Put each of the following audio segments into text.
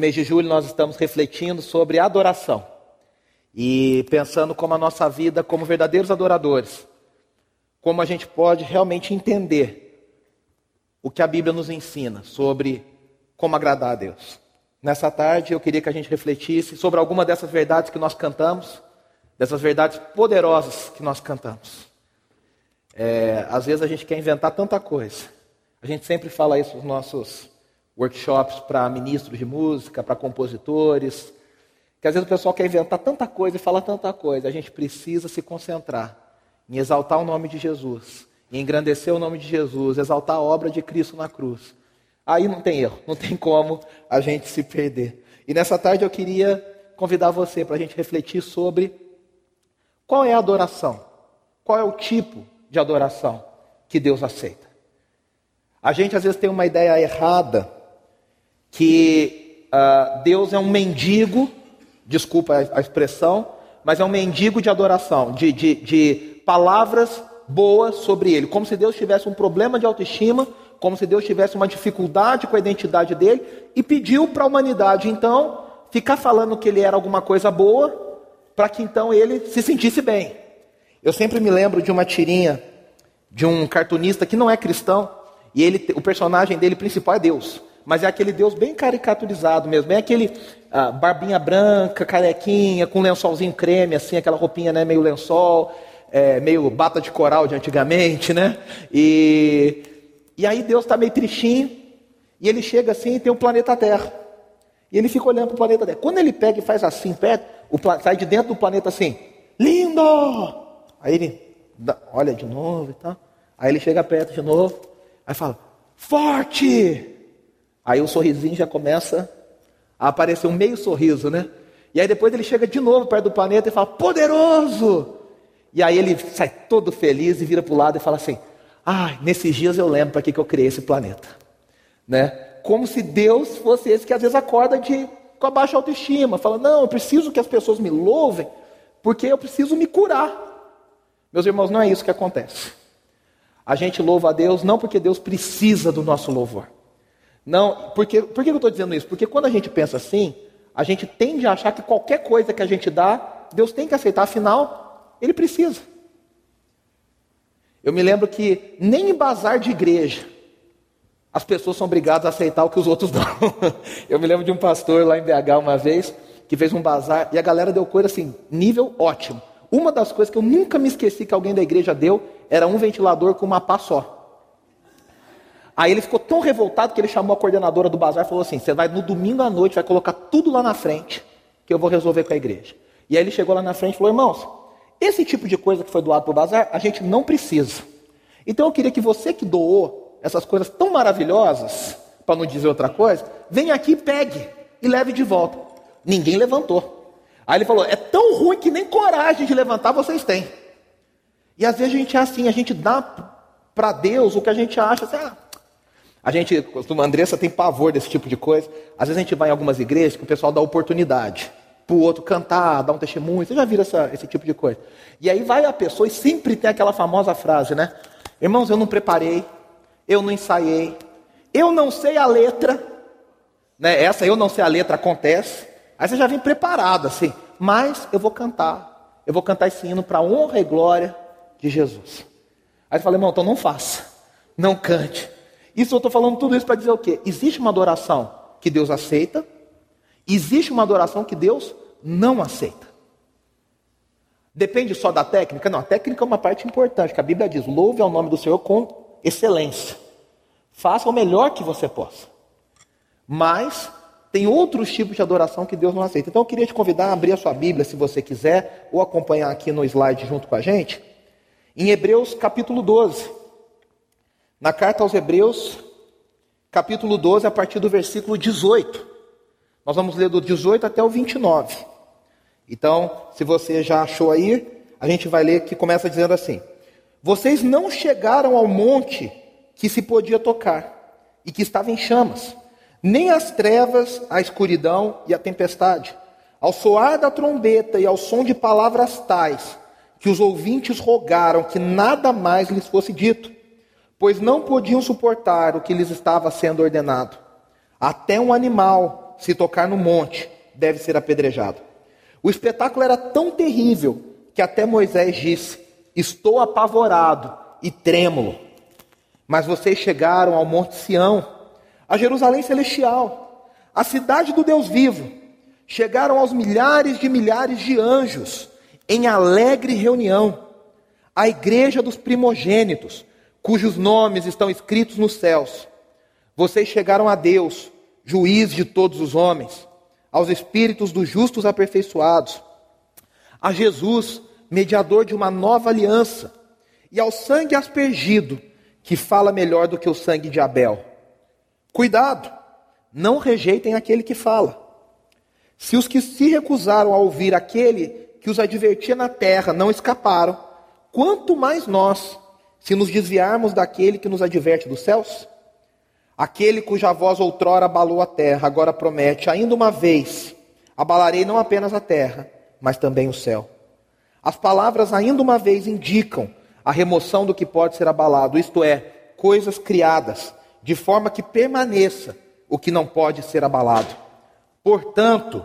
Mês de julho nós estamos refletindo sobre adoração e pensando como a nossa vida, como verdadeiros adoradores, como a gente pode realmente entender o que a Bíblia nos ensina sobre como agradar a Deus. Nessa tarde eu queria que a gente refletisse sobre alguma dessas verdades que nós cantamos, dessas verdades poderosas que nós cantamos. É, às vezes a gente quer inventar tanta coisa. A gente sempre fala isso nos nossos workshops para ministros de música, para compositores, que às vezes o pessoal quer inventar tanta coisa e fala tanta coisa. A gente precisa se concentrar em exaltar o nome de Jesus, em engrandecer o nome de Jesus, exaltar a obra de Cristo na cruz. Aí não tem erro, não tem como a gente se perder. E nessa tarde eu queria convidar você para a gente refletir sobre qual é a adoração, qual é o tipo de adoração que Deus aceita. A gente às vezes tem uma ideia errada que uh, Deus é um mendigo, desculpa a, a, expressão, mas é um mendigo de adoração, de, de, de palavras boas sobre ele, como se Deus tivesse um problema de autoestima, como se Deus tivesse uma dificuldade com a identidade dele e pediu para a humanidade então ficar falando que ele era alguma coisa boa, para que então ele se sentisse bem. Eu sempre me lembro de uma tirinha de um cartunista que não é cristão, e ele, o personagem dele principal é Deus. Mas é aquele Deus bem caricaturizado mesmo. Bem aquele ah, barbinha branca, carequinha, com lençolzinho creme, assim, aquela roupinha né, meio lençol, é, meio bata de coral de antigamente, né? E, e aí Deus está meio tristinho, e ele chega assim e tem o planeta Terra. E ele fica olhando para o planeta Terra. Quando ele pega e faz assim, perto, o, sai de dentro do planeta assim, lindo! Aí ele dá, olha de novo e tal. Aí ele chega perto de novo, aí fala, forte! Aí o sorrisinho já começa a aparecer um meio sorriso, né? E aí depois ele chega de novo perto do planeta e fala, poderoso! E aí ele sai todo feliz e vira para o lado e fala assim, ah, nesses dias eu lembro para que, que eu criei esse planeta. Né? Como se Deus fosse esse que às vezes acorda de, com a baixa autoestima, fala, não, eu preciso que as pessoas me louvem, porque eu preciso me curar. Meus irmãos, não é isso que acontece. A gente louva a Deus não porque Deus precisa do nosso louvor. Não, porque, por que eu estou dizendo isso? Porque quando a gente pensa assim, a gente tende a achar que qualquer coisa que a gente dá, Deus tem que aceitar, afinal, Ele precisa. Eu me lembro que nem em bazar de igreja as pessoas são obrigadas a aceitar o que os outros dão. Eu me lembro de um pastor lá em BH uma vez que fez um bazar e a galera deu coisa assim, nível ótimo. Uma das coisas que eu nunca me esqueci que alguém da igreja deu era um ventilador com uma pá só. Aí ele ficou tão revoltado que ele chamou a coordenadora do bazar e falou assim: Você vai no domingo à noite, vai colocar tudo lá na frente, que eu vou resolver com a igreja. E aí ele chegou lá na frente e falou: Irmãos, esse tipo de coisa que foi doado para o bazar, a gente não precisa. Então eu queria que você que doou essas coisas tão maravilhosas, para não dizer outra coisa, venha aqui, pegue e leve de volta. Ninguém levantou. Aí ele falou: é tão ruim que nem coragem de levantar vocês têm. E às vezes a gente é assim, a gente dá para Deus o que a gente acha. Assim, ah, a gente, a Andressa tem pavor desse tipo de coisa. Às vezes a gente vai em algumas igrejas que o pessoal dá oportunidade para o outro cantar, dar um testemunho. Você já viu essa, esse tipo de coisa? E aí vai a pessoa e sempre tem aquela famosa frase, né? Irmãos, eu não preparei, eu não ensaiei, eu não sei a letra. Né? Essa eu não sei a letra acontece. Aí você já vem preparado assim, mas eu vou cantar. Eu vou cantar esse hino para a honra e glória de Jesus. Aí você fala, irmão, então não faça, não cante. Isso eu estou falando tudo isso para dizer o quê? Existe uma adoração que Deus aceita, existe uma adoração que Deus não aceita. Depende só da técnica? Não, a técnica é uma parte importante, que a Bíblia diz: louve ao nome do Senhor com excelência. Faça o melhor que você possa. Mas tem outros tipos de adoração que Deus não aceita. Então eu queria te convidar a abrir a sua Bíblia, se você quiser, ou acompanhar aqui no slide junto com a gente, em Hebreus capítulo 12. Na carta aos Hebreus, capítulo 12, a partir do versículo 18. Nós vamos ler do 18 até o 29. Então, se você já achou aí, a gente vai ler que começa dizendo assim: Vocês não chegaram ao monte que se podia tocar e que estava em chamas nem as trevas, a escuridão e a tempestade. Ao soar da trombeta e ao som de palavras tais, que os ouvintes rogaram que nada mais lhes fosse dito, pois não podiam suportar o que lhes estava sendo ordenado. Até um animal, se tocar no monte, deve ser apedrejado. O espetáculo era tão terrível que até Moisés disse: Estou apavorado e trêmulo. Mas vocês chegaram ao Monte Sião, a Jerusalém celestial, a cidade do Deus vivo. Chegaram aos milhares de milhares de anjos em alegre reunião, a igreja dos primogênitos, cujos nomes estão escritos nos céus. Vocês chegaram a Deus, juiz de todos os homens, aos espíritos dos justos aperfeiçoados, a Jesus, mediador de uma nova aliança, e ao sangue aspergido, que fala melhor do que o sangue de Abel. Cuidado, não rejeitem aquele que fala. Se os que se recusaram a ouvir aquele que os advertia na terra não escaparam, quanto mais nós, se nos desviarmos daquele que nos adverte dos céus? Aquele cuja voz outrora abalou a terra, agora promete: ainda uma vez abalarei não apenas a terra, mas também o céu. As palavras ainda uma vez indicam a remoção do que pode ser abalado, isto é, coisas criadas, de forma que permaneça o que não pode ser abalado. Portanto,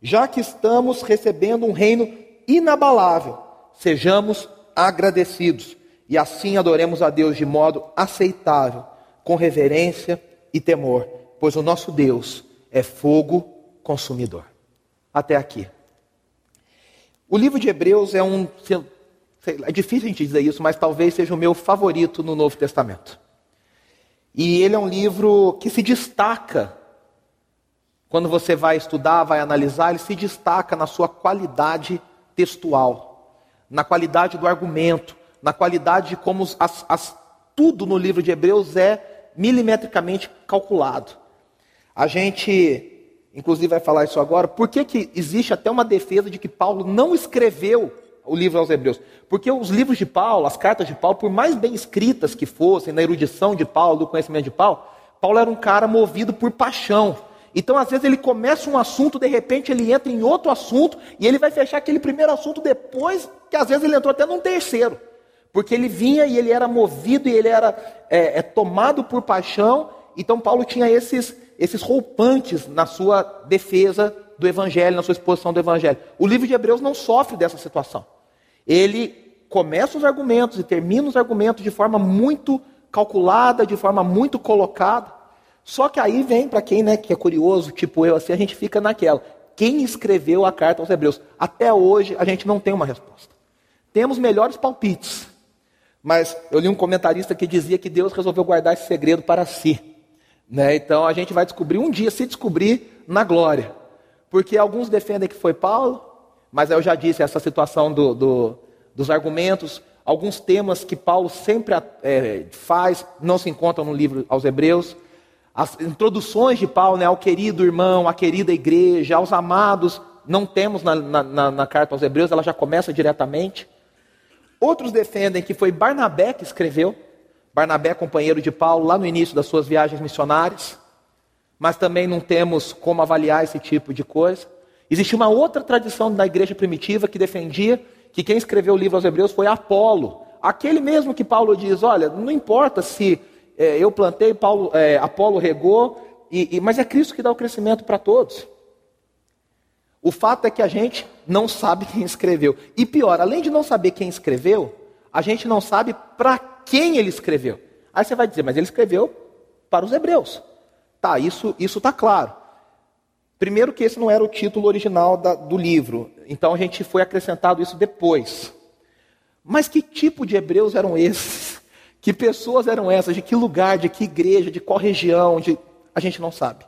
já que estamos recebendo um reino inabalável, sejamos agradecidos e assim adoremos a Deus de modo aceitável, com reverência e temor, pois o nosso Deus é fogo consumidor. Até aqui. O livro de Hebreus é um. é difícil a gente dizer isso, mas talvez seja o meu favorito no Novo Testamento. E ele é um livro que se destaca quando você vai estudar, vai analisar, ele se destaca na sua qualidade textual, na qualidade do argumento, na qualidade de como as, as, tudo no livro de Hebreus é milimetricamente calculado. A gente, inclusive, vai falar isso agora. Por que, que existe até uma defesa de que Paulo não escreveu o livro aos Hebreus? Porque os livros de Paulo, as cartas de Paulo, por mais bem escritas que fossem, na erudição de Paulo, do conhecimento de Paulo, Paulo era um cara movido por paixão. Então, às vezes, ele começa um assunto, de repente ele entra em outro assunto, e ele vai fechar aquele primeiro assunto depois, que às vezes ele entrou até num terceiro. Porque ele vinha e ele era movido e ele era é, é, tomado por paixão. Então, Paulo tinha esses, esses roupantes na sua defesa do Evangelho, na sua exposição do Evangelho. O livro de Hebreus não sofre dessa situação. Ele começa os argumentos e termina os argumentos de forma muito calculada, de forma muito colocada. Só que aí vem, para quem né, que é curioso, tipo eu, assim, a gente fica naquela. Quem escreveu a carta aos Hebreus? Até hoje a gente não tem uma resposta. Temos melhores palpites, mas eu li um comentarista que dizia que Deus resolveu guardar esse segredo para si. Né? Então a gente vai descobrir um dia, se descobrir, na glória. Porque alguns defendem que foi Paulo, mas eu já disse essa situação do, do, dos argumentos, alguns temas que Paulo sempre é, faz, não se encontram no livro aos Hebreus as introduções de Paulo né, ao querido irmão, à querida igreja, aos amados, não temos na, na, na, carta aos Hebreus, ela já começa diretamente. Outros defendem que foi Barnabé que escreveu, Barnabé, companheiro de Paulo, lá no início das suas viagens missionárias, mas também não temos como avaliar esse tipo de coisa. Existe uma outra tradição da igreja primitiva que defendia que quem escreveu o livro aos Hebreus foi Apolo, aquele mesmo que Paulo diz: olha, não importa se é, eu plantei, Paulo, é, Apolo regou, e, e, mas é Cristo que dá o crescimento para todos. O fato é que a gente não sabe quem escreveu. E pior, além de não saber quem escreveu, a gente não sabe para quem ele escreveu. Aí você vai dizer, mas ele escreveu para os hebreus. Tá, isso está claro. Primeiro que esse não era o título original da, do livro, então a gente foi acrescentado isso depois. Mas que tipo de hebreus eram esses? Que pessoas eram essas? De que lugar? De que igreja? De qual região? De... A gente não sabe.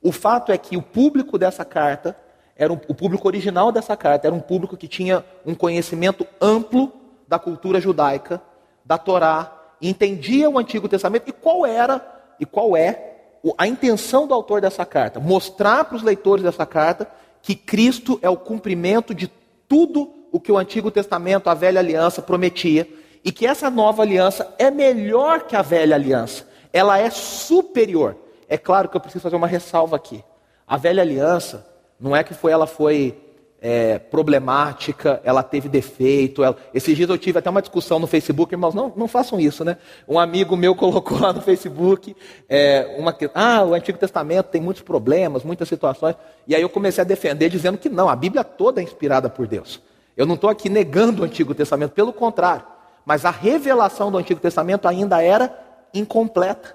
O fato é que o público dessa carta, era um... o público original dessa carta, era um público que tinha um conhecimento amplo da cultura judaica, da Torá, entendia o Antigo Testamento e qual era e qual é a intenção do autor dessa carta? Mostrar para os leitores dessa carta que Cristo é o cumprimento de tudo o que o Antigo Testamento, a velha aliança, prometia e que essa nova aliança é melhor que a velha aliança. Ela é superior. É claro que eu preciso fazer uma ressalva aqui. A velha aliança não é que foi ela foi é, problemática, ela teve defeito. Ela... Esses dias eu tive até uma discussão no Facebook, irmãos, não, não façam isso, né? Um amigo meu colocou lá no Facebook, é, uma, ah, o Antigo Testamento tem muitos problemas, muitas situações. E aí eu comecei a defender, dizendo que não, a Bíblia toda é inspirada por Deus. Eu não estou aqui negando o Antigo Testamento, pelo contrário. Mas a revelação do Antigo Testamento ainda era incompleta.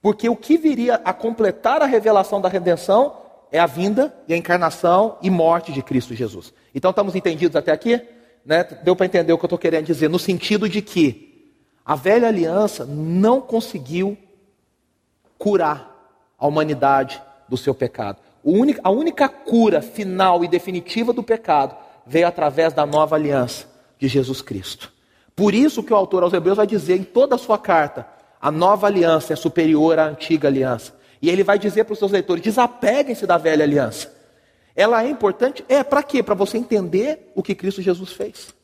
Porque o que viria a completar a revelação da redenção é a vinda e a encarnação e morte de Cristo Jesus. Então estamos entendidos até aqui? Né? Deu para entender o que eu estou querendo dizer, no sentido de que a velha aliança não conseguiu curar a humanidade do seu pecado. a única cura final e definitiva do pecado veio através da nova aliança de Jesus Cristo. Por isso que o autor aos Hebreus vai dizer em toda a sua carta: a nova aliança é superior à antiga aliança. E ele vai dizer para os seus leitores: desapeguem-se da velha aliança. Ela é importante? É, para quê? Para você entender o que Cristo Jesus fez.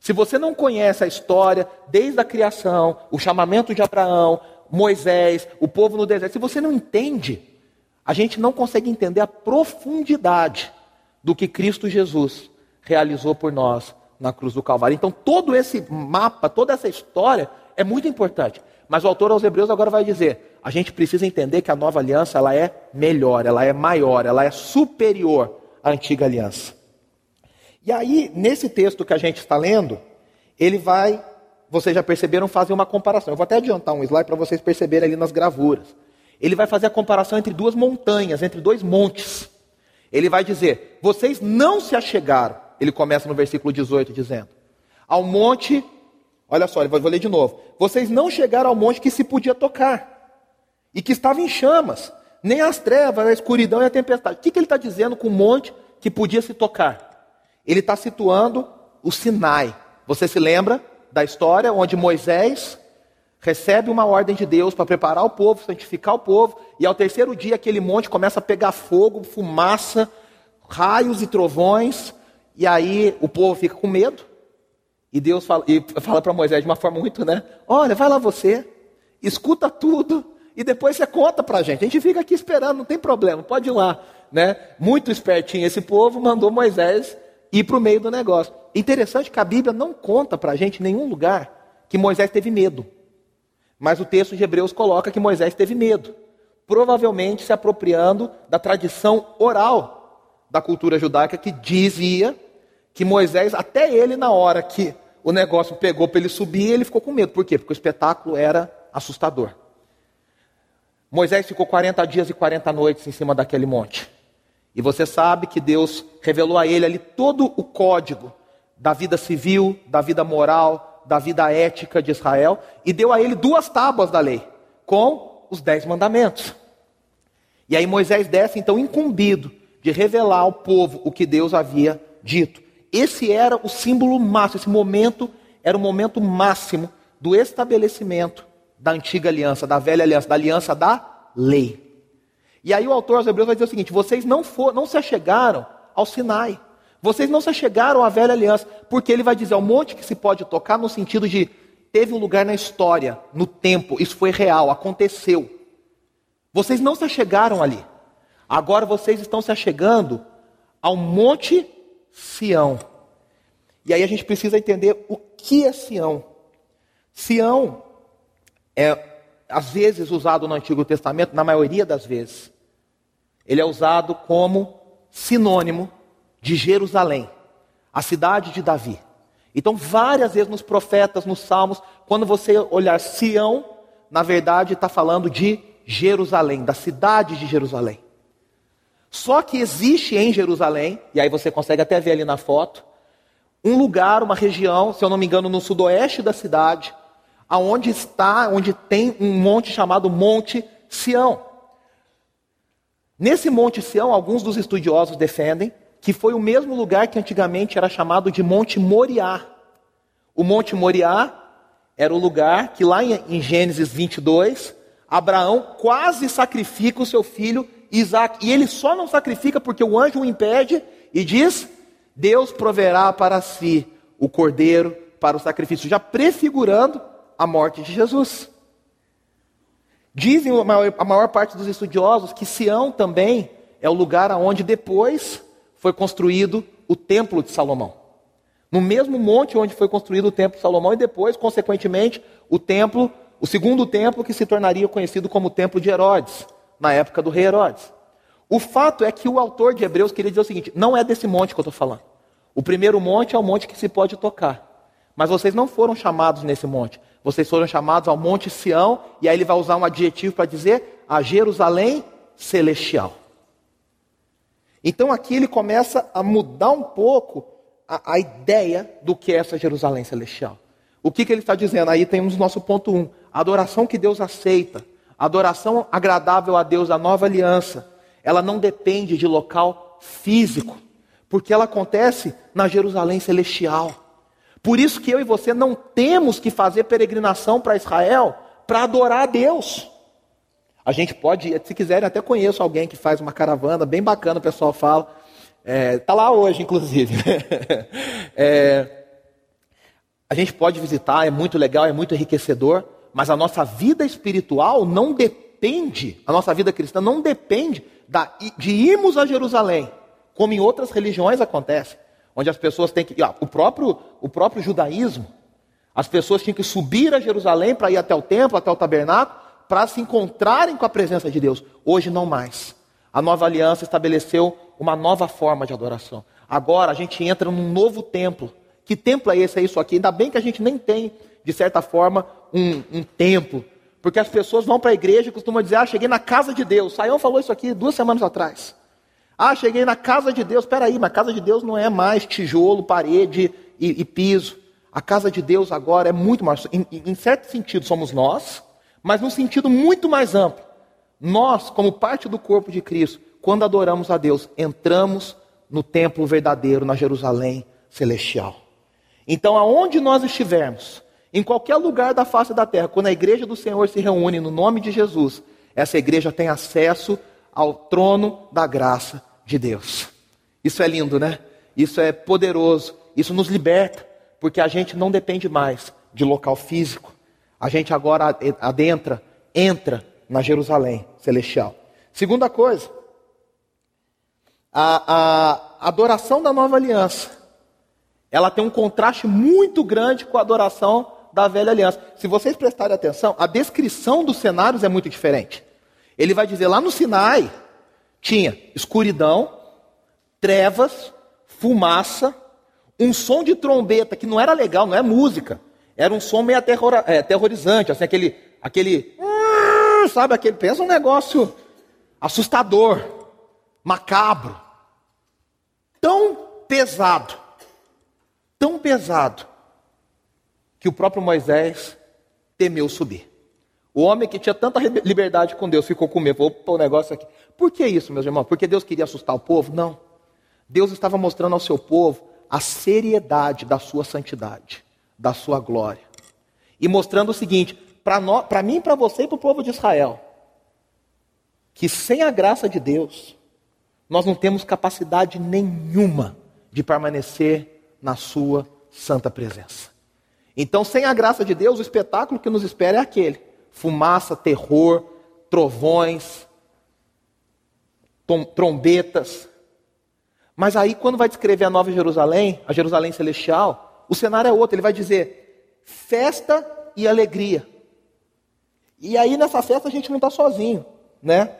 Se você não conhece a história desde a criação, o chamamento de Abraão, Moisés, o povo no deserto, se você não entende, a gente não consegue entender a profundidade do que Cristo Jesus realizou por nós na cruz do Calvário. Então, todo esse mapa, toda essa história é muito importante. Mas o autor aos Hebreus agora vai dizer: a gente precisa entender que a nova aliança ela é melhor, ela é maior, ela é superior à antiga aliança. E aí, nesse texto que a gente está lendo, ele vai, vocês já perceberam, fazer uma comparação. Eu vou até adiantar um slide para vocês perceberem ali nas gravuras. Ele vai fazer a comparação entre duas montanhas, entre dois montes. Ele vai dizer: vocês não se achegaram. Ele começa no versículo 18 dizendo: ao monte Olha só, vou ler de novo. Vocês não chegaram ao monte que se podia tocar e que estava em chamas, nem as trevas, a escuridão e a tempestade. O que, que ele está dizendo com o monte que podia se tocar? Ele está situando o Sinai. Você se lembra da história onde Moisés recebe uma ordem de Deus para preparar o povo, santificar o povo, e ao terceiro dia aquele monte começa a pegar fogo, fumaça, raios e trovões, e aí o povo fica com medo. E Deus fala, fala para Moisés de uma forma muito, né? Olha, vai lá você, escuta tudo e depois você conta para a gente. A gente fica aqui esperando, não tem problema, pode ir lá. Né? Muito espertinho esse povo, mandou Moisés ir para o meio do negócio. Interessante que a Bíblia não conta para a gente em nenhum lugar que Moisés teve medo. Mas o texto de Hebreus coloca que Moisés teve medo. Provavelmente se apropriando da tradição oral da cultura judaica que dizia que Moisés, até ele na hora que o negócio pegou para ele subir, ele ficou com medo. Por quê? Porque o espetáculo era assustador. Moisés ficou 40 dias e 40 noites em cima daquele monte. E você sabe que Deus revelou a ele ali todo o código da vida civil, da vida moral, da vida ética de Israel, e deu a ele duas tábuas da lei, com os dez mandamentos. E aí Moisés desce então incumbido de revelar ao povo o que Deus havia dito. Esse era o símbolo máximo, esse momento era o momento máximo do estabelecimento da antiga aliança, da velha aliança, da aliança da lei. E aí o autor aos Hebreus vai dizer o seguinte: vocês não, for, não se achegaram ao Sinai, vocês não se achegaram à velha aliança, porque ele vai dizer ao monte que se pode tocar no sentido de teve um lugar na história, no tempo, isso foi real, aconteceu. Vocês não se achegaram ali. Agora vocês estão se achegando ao monte Sião. E aí a gente precisa entender o que é Sião. Sião é, às vezes, usado no Antigo Testamento, na maioria das vezes. Ele é usado como sinônimo de Jerusalém, a cidade de Davi. Então, várias vezes nos profetas, nos salmos, quando você olhar Sião, na verdade está falando de Jerusalém, da cidade de Jerusalém. Só que existe em Jerusalém, e aí você consegue até ver ali na foto, um lugar, uma região, se eu não me engano, no sudoeste da cidade, aonde está, onde tem um monte chamado Monte Sião. Nesse Monte Sião, alguns dos estudiosos defendem que foi o mesmo lugar que antigamente era chamado de Monte Moriá. O Monte Moriá era o lugar que lá em Gênesis 22, Abraão quase sacrifica o seu filho Isaac. E ele só não sacrifica porque o anjo o impede e diz: Deus proverá para si o cordeiro para o sacrifício, já prefigurando a morte de Jesus. Dizem a maior, a maior parte dos estudiosos que Sião também é o lugar aonde depois foi construído o Templo de Salomão. No mesmo monte onde foi construído o Templo de Salomão e depois, consequentemente, o templo, o segundo templo que se tornaria conhecido como o Templo de Herodes, na época do rei Herodes. O fato é que o autor de Hebreus queria dizer o seguinte: não é desse monte que eu estou falando. O primeiro monte é o monte que se pode tocar. Mas vocês não foram chamados nesse monte. Vocês foram chamados ao Monte Sião, e aí ele vai usar um adjetivo para dizer a Jerusalém celestial. Então aqui ele começa a mudar um pouco a, a ideia do que é essa Jerusalém celestial. O que, que ele está dizendo? Aí temos o nosso ponto 1. Um, a adoração que Deus aceita, a adoração agradável a Deus, a nova aliança, ela não depende de local físico, porque ela acontece na Jerusalém celestial. Por isso que eu e você não temos que fazer peregrinação para Israel para adorar a Deus. A gente pode, se quiserem, até conheço alguém que faz uma caravana bem bacana, o pessoal fala. Está é, tá lá hoje, inclusive. é, a gente pode visitar, é muito legal, é muito enriquecedor, mas a nossa vida espiritual não depende, a nossa vida cristã não depende da, de irmos a Jerusalém, como em outras religiões acontece, onde as pessoas têm que. o, próprio, o próprio judaísmo, as pessoas tinham que subir a Jerusalém para ir até o templo, até o tabernáculo, para se encontrarem com a presença de Deus. Hoje não mais. A nova aliança estabeleceu uma nova forma de adoração. Agora a gente entra num novo templo. Que templo é esse? É isso aqui. Ainda bem que a gente nem tem, de certa forma, um, um templo. Porque as pessoas vão para a igreja e costumam dizer: Ah, cheguei na casa de Deus. Saião falou isso aqui duas semanas atrás. Ah, cheguei na casa de Deus. Espera aí, mas a casa de Deus não é mais tijolo, parede e, e piso. A casa de Deus agora é muito mais. Em, em certo sentido, somos nós, mas num sentido muito mais amplo. Nós, como parte do corpo de Cristo, quando adoramos a Deus, entramos no templo verdadeiro, na Jerusalém celestial. Então, aonde nós estivermos, em qualquer lugar da face da terra, quando a igreja do Senhor se reúne no nome de Jesus, essa igreja tem acesso ao trono da graça de Deus. Isso é lindo, né? Isso é poderoso. Isso nos liberta, porque a gente não depende mais de local físico. A gente agora adentra, entra na Jerusalém celestial. Segunda coisa, a, a adoração da nova aliança, ela tem um contraste muito grande com a adoração da velha aliança. Se vocês prestarem atenção, a descrição dos cenários é muito diferente. Ele vai dizer lá no Sinai, tinha escuridão, trevas, fumaça, um som de trombeta que não era legal, não é música. Era um som meio aterror, é, aterrorizante, assim, aquele, aquele, sabe, aquele, pensa um negócio assustador, macabro, tão pesado, tão pesado, que o próprio Moisés temeu subir. O homem que tinha tanta liberdade com Deus ficou com medo. Vou pôr o negócio aqui. Por que isso, meus irmãos? Porque Deus queria assustar o povo? Não. Deus estava mostrando ao seu povo a seriedade da sua santidade da sua glória. E mostrando o seguinte: para mim, para você e para o povo de Israel, que sem a graça de Deus, nós não temos capacidade nenhuma de permanecer na sua santa presença. Então, sem a graça de Deus, o espetáculo que nos espera é aquele: fumaça, terror, trovões, trombetas. Mas aí, quando vai descrever a Nova Jerusalém, a Jerusalém celestial, o cenário é outro, ele vai dizer festa e alegria. E aí nessa festa a gente não está sozinho, né?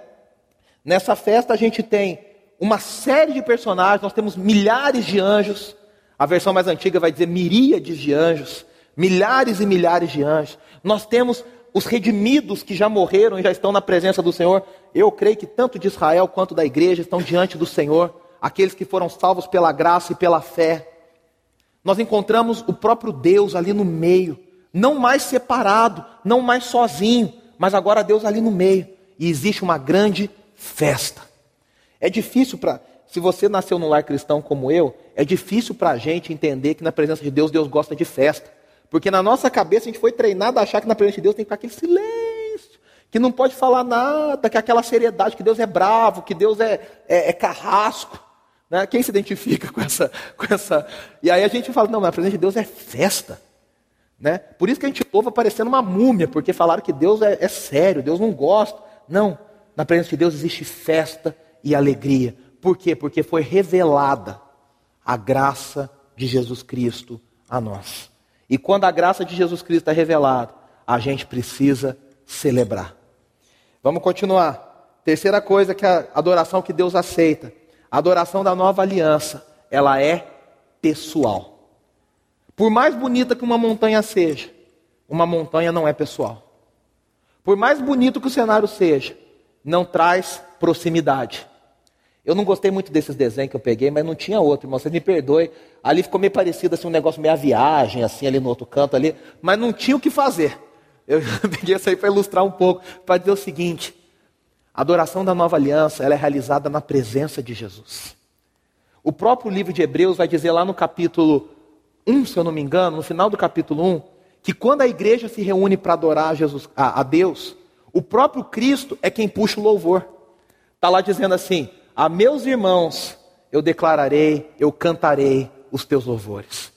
Nessa festa a gente tem uma série de personagens, nós temos milhares de anjos. A versão mais antiga vai dizer miríades de anjos, milhares e milhares de anjos. Nós temos os redimidos que já morreram e já estão na presença do Senhor. Eu creio que tanto de Israel quanto da igreja estão diante do Senhor, aqueles que foram salvos pela graça e pela fé nós encontramos o próprio Deus ali no meio, não mais separado, não mais sozinho, mas agora Deus ali no meio. E existe uma grande festa. É difícil para, se você nasceu num lar cristão como eu, é difícil para a gente entender que na presença de Deus, Deus gosta de festa. Porque na nossa cabeça a gente foi treinado a achar que na presença de Deus tem que ficar aquele silêncio, que não pode falar nada, que aquela seriedade, que Deus é bravo, que Deus é, é, é carrasco. Né? Quem se identifica com essa, com essa. E aí a gente fala, não, mas a presença de Deus é festa. Né? Por isso que a gente louva parecendo uma múmia, porque falaram que Deus é, é sério, Deus não gosta. Não, na presença de Deus existe festa e alegria. Por quê? Porque foi revelada a graça de Jesus Cristo a nós. E quando a graça de Jesus Cristo é revelada, a gente precisa celebrar. Vamos continuar. Terceira coisa que a adoração que Deus aceita, a adoração da nova aliança, ela é pessoal. Por mais bonita que uma montanha seja, uma montanha não é pessoal. Por mais bonito que o cenário seja, não traz proximidade. Eu não gostei muito desses desenhos que eu peguei, mas não tinha outro, irmão. Você me perdoe. Ali ficou meio parecido assim, um negócio meio a viagem, assim, ali no outro canto ali, mas não tinha o que fazer. Eu peguei isso aí para ilustrar um pouco, para dizer o seguinte: a adoração da nova aliança ela é realizada na presença de Jesus. O próprio livro de Hebreus vai dizer lá no capítulo 1, se eu não me engano, no final do capítulo 1, que quando a igreja se reúne para adorar Jesus, a, a Deus, o próprio Cristo é quem puxa o louvor. Está lá dizendo assim: A meus irmãos eu declararei, eu cantarei os teus louvores.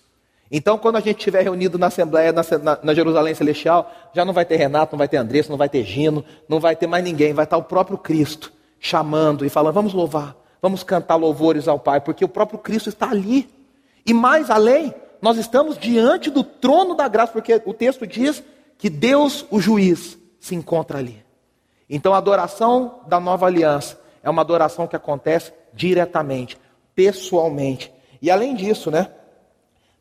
Então, quando a gente estiver reunido na Assembleia, na, na, Jerusalém Celestial, já não vai ter Renato, não vai ter Andressa, não vai ter Gino, não vai ter mais ninguém, vai estar o próprio Cristo chamando e falando: vamos louvar, vamos cantar louvores ao Pai, porque o próprio Cristo está ali. E mais além, nós estamos diante do trono da graça, porque o texto diz que Deus, o juiz, se encontra ali. Então, a adoração da nova aliança é uma adoração que acontece diretamente, pessoalmente. E além disso, né?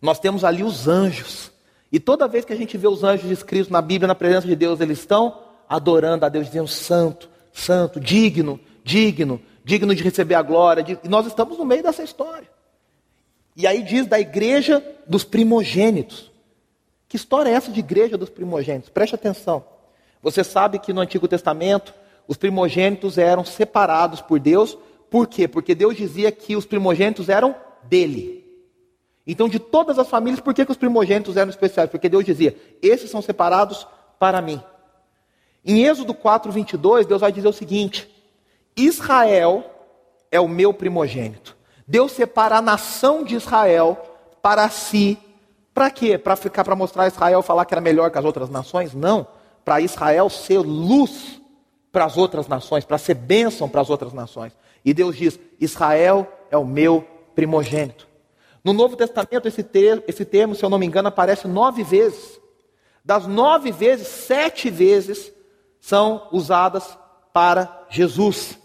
Nós temos ali os anjos. E toda vez que a gente vê os anjos escritos na Bíblia, na presença de Deus, eles estão adorando a Deus, dizendo santo, santo, digno, digno, digno de receber a glória. E nós estamos no meio dessa história. E aí diz da igreja dos primogênitos. Que história é essa de igreja dos primogênitos? Preste atenção. Você sabe que no Antigo Testamento os primogênitos eram separados por Deus. Por quê? Porque Deus dizia que os primogênitos eram dele. Então, de todas as famílias, por que, que os primogênitos eram especiais? Porque Deus dizia: esses são separados para mim. Em Êxodo 4, 22, Deus vai dizer o seguinte: Israel é o meu primogênito. Deus separa a nação de Israel para si. Para quê? Para ficar, para mostrar a Israel falar que era melhor que as outras nações? Não. Para Israel ser luz para as outras nações, para ser bênção para as outras nações. E Deus diz: Israel é o meu primogênito. No Novo Testamento, esse, ter, esse termo, se eu não me engano, aparece nove vezes. Das nove vezes, sete vezes são usadas para Jesus.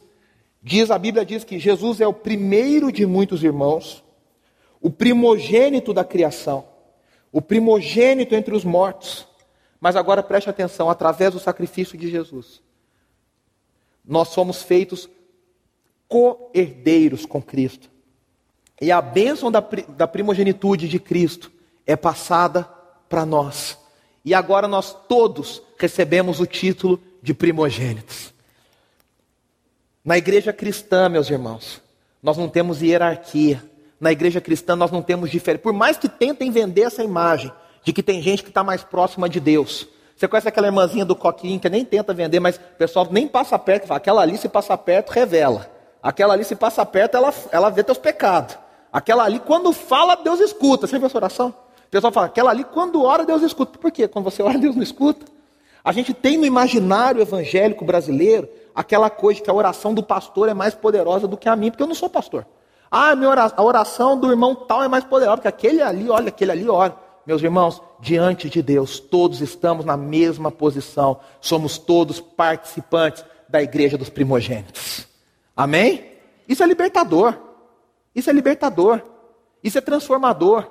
Diz a Bíblia diz que Jesus é o primeiro de muitos irmãos, o primogênito da criação, o primogênito entre os mortos. Mas agora preste atenção, através do sacrifício de Jesus, nós somos feitos co-herdeiros com Cristo. E a bênção da, da primogenitude de Cristo é passada para nós. E agora nós todos recebemos o título de primogênitos. Na igreja cristã, meus irmãos, nós não temos hierarquia. Na igreja cristã nós não temos diferença. Por mais que tentem vender essa imagem de que tem gente que está mais próxima de Deus. Você conhece aquela irmãzinha do coquinho que nem tenta vender, mas o pessoal nem passa perto, fala, aquela ali se passa perto, revela. Aquela ali se passa perto, ela, ela vê teus pecados. Aquela ali, quando fala, Deus escuta. Você viu essa oração? O pessoal fala, aquela ali, quando ora, Deus escuta. Por quê? Quando você ora, Deus não escuta. A gente tem no imaginário evangélico brasileiro aquela coisa que a oração do pastor é mais poderosa do que a minha, porque eu não sou pastor. Ah, a oração do irmão tal é mais poderosa, porque aquele ali, olha, aquele ali ora. Meus irmãos, diante de Deus, todos estamos na mesma posição, somos todos participantes da igreja dos primogênitos. Amém? Isso é libertador. Isso é libertador. Isso é transformador.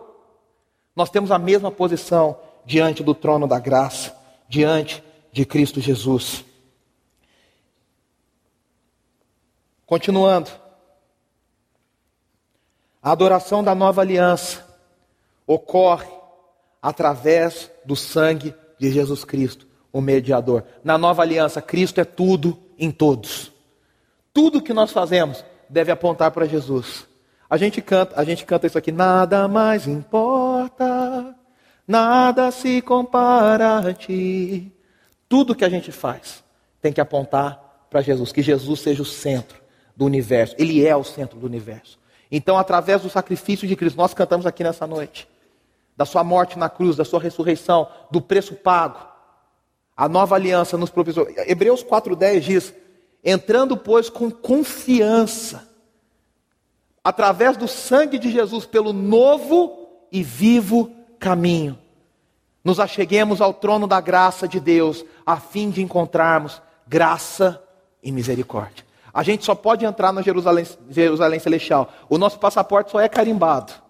Nós temos a mesma posição diante do trono da graça, diante de Cristo Jesus. Continuando. A adoração da nova aliança ocorre através do sangue de Jesus Cristo, o mediador. Na nova aliança, Cristo é tudo em todos. Tudo que nós fazemos deve apontar para Jesus. A gente canta, a gente canta isso aqui, nada mais importa, nada se compara a ti. Tudo que a gente faz tem que apontar para Jesus, que Jesus seja o centro do universo. Ele é o centro do universo. Então, através do sacrifício de Cristo, nós cantamos aqui nessa noite, da sua morte na cruz, da sua ressurreição, do preço pago. A nova aliança nos propiciou. Hebreus 4:10 diz: "Entrando, pois, com confiança através do sangue de Jesus, pelo novo e vivo caminho, nos acheguemos ao trono da graça de Deus, a fim de encontrarmos graça e misericórdia. A gente só pode entrar na Jerusalém, Jerusalém Celestial. O nosso passaporte só é carimbado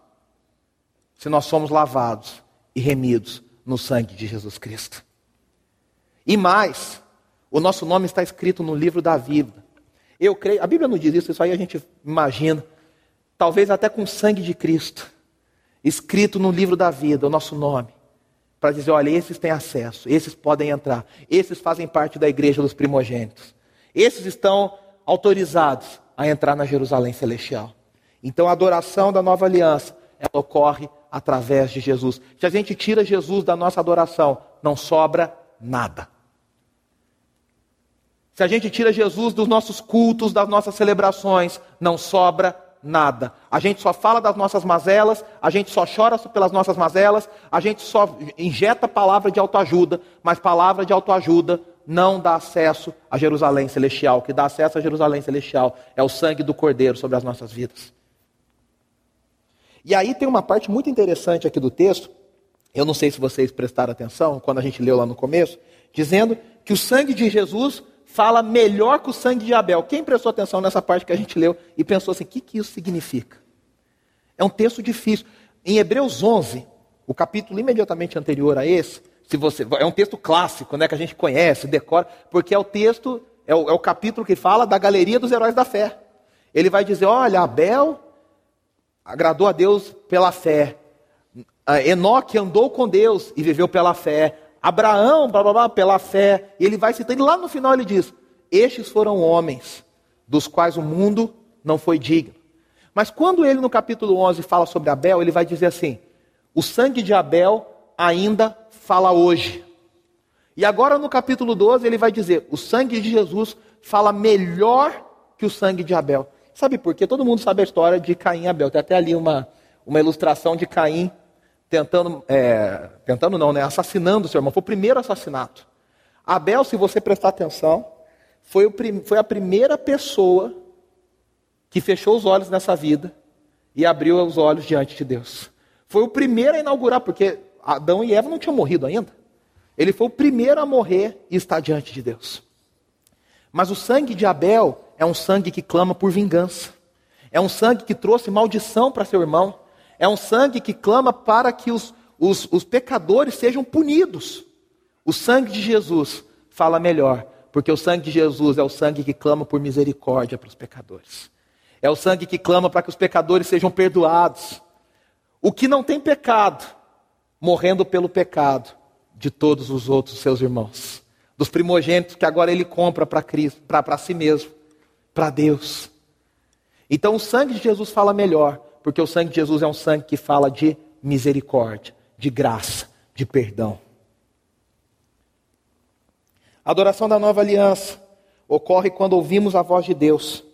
se nós somos lavados e remidos no sangue de Jesus Cristo. E mais, o nosso nome está escrito no livro da vida. Eu creio, a Bíblia não diz isso, isso aí a gente imagina. Talvez até com o sangue de Cristo, escrito no livro da vida, o nosso nome para dizer: olha, esses têm acesso, esses podem entrar, esses fazem parte da igreja dos primogênitos, esses estão autorizados a entrar na Jerusalém celestial. Então a adoração da nova aliança, ela ocorre através de Jesus. Se a gente tira Jesus da nossa adoração, não sobra nada. Se a gente tira Jesus dos nossos cultos, das nossas celebrações, não sobra nada. A gente só fala das nossas mazelas, a gente só chora pelas nossas mazelas, a gente só injeta palavra de autoajuda, mas palavra de autoajuda não dá acesso a Jerusalém celestial. O que dá acesso a Jerusalém celestial é o sangue do Cordeiro sobre as nossas vidas. E aí tem uma parte muito interessante aqui do texto, eu não sei se vocês prestaram atenção quando a gente leu lá no começo, dizendo que o sangue de Jesus fala melhor que o sangue de Abel. Quem prestou atenção nessa parte que a gente leu e pensou assim: o que, que isso significa? É um texto difícil. Em Hebreus 11, o capítulo imediatamente anterior a esse, se você é um texto clássico, né, que a gente conhece, decora, porque é o texto, é o, é o capítulo que fala da galeria dos heróis da fé. Ele vai dizer: olha, Abel agradou a Deus pela fé. Enoque andou com Deus e viveu pela fé. Abraão, blá, blá, blá, pela fé. E ele vai citando, e lá no final ele diz: Estes foram homens dos quais o mundo não foi digno. Mas quando ele no capítulo 11 fala sobre Abel, ele vai dizer assim: O sangue de Abel ainda fala hoje. E agora no capítulo 12 ele vai dizer: O sangue de Jesus fala melhor que o sangue de Abel. Sabe por quê? Todo mundo sabe a história de Caim e Abel. Tem até ali uma, uma ilustração de Caim tentando, é, tentando não, né? Assassinando seu irmão. Foi o primeiro assassinato. Abel, se você prestar atenção, foi, o, foi a primeira pessoa que fechou os olhos nessa vida e abriu os olhos diante de Deus. Foi o primeiro a inaugurar, porque Adão e Eva não tinham morrido ainda. Ele foi o primeiro a morrer e estar diante de Deus. Mas o sangue de Abel é um sangue que clama por vingança. É um sangue que trouxe maldição para seu irmão. É um sangue que clama para que os, os, os pecadores sejam punidos. O sangue de Jesus fala melhor, porque o sangue de Jesus é o sangue que clama por misericórdia para os pecadores. É o sangue que clama para que os pecadores sejam perdoados. O que não tem pecado, morrendo pelo pecado de todos os outros seus irmãos. Dos primogênitos que agora ele compra para si mesmo, para Deus. Então o sangue de Jesus fala melhor, porque o sangue de Jesus é um sangue que fala de misericórdia, de graça, de perdão. A adoração da nova aliança ocorre quando ouvimos a voz de Deus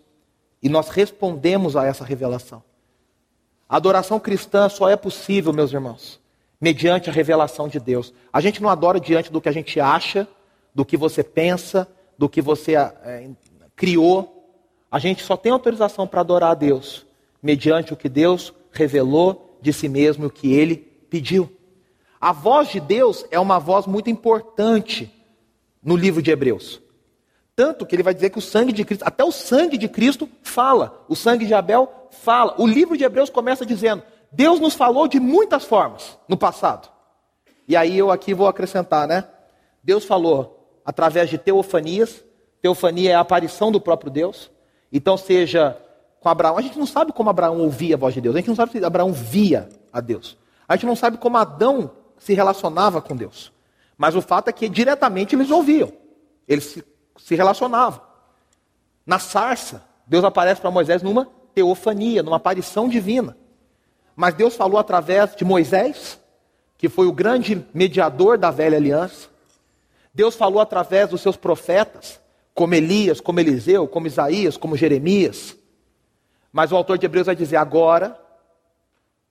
e nós respondemos a essa revelação. A adoração cristã só é possível, meus irmãos, mediante a revelação de Deus. A gente não adora diante do que a gente acha, do que você pensa, do que você é, criou. A gente só tem autorização para adorar a Deus mediante o que Deus revelou de si mesmo e o que ele pediu. A voz de Deus é uma voz muito importante no livro de Hebreus. Tanto que ele vai dizer que o sangue de Cristo, até o sangue de Cristo fala, o sangue de Abel fala. O livro de Hebreus começa dizendo: Deus nos falou de muitas formas no passado. E aí eu aqui vou acrescentar, né? Deus falou através de teofanias. Teofania é a aparição do próprio Deus. Então, seja com Abraão. A gente não sabe como Abraão ouvia a voz de Deus. A gente não sabe se Abraão via a Deus. A gente não sabe como Adão se relacionava com Deus. Mas o fato é que diretamente eles ouviam. Eles se, se relacionavam. Na sarça, Deus aparece para Moisés numa teofania, numa aparição divina. Mas Deus falou através de Moisés, que foi o grande mediador da velha aliança. Deus falou através dos seus profetas, como Elias, como Eliseu, como Isaías, como Jeremias. Mas o autor de Hebreus vai dizer: agora,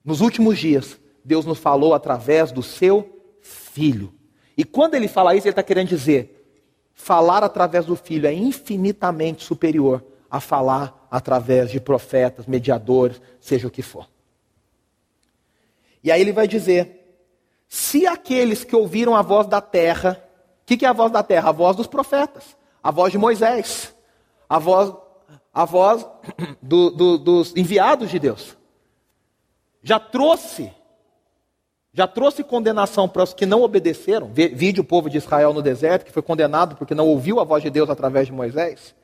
nos últimos dias, Deus nos falou através do seu filho. E quando ele fala isso, ele está querendo dizer: falar através do filho é infinitamente superior a falar através de profetas, mediadores, seja o que for. E aí ele vai dizer: se aqueles que ouviram a voz da terra, o que, que é a voz da terra? A voz dos profetas, a voz de Moisés, a voz, a voz do, do, dos enviados de Deus, já trouxe já trouxe condenação para os que não obedeceram. Vide o povo de Israel no deserto, que foi condenado porque não ouviu a voz de Deus através de Moisés.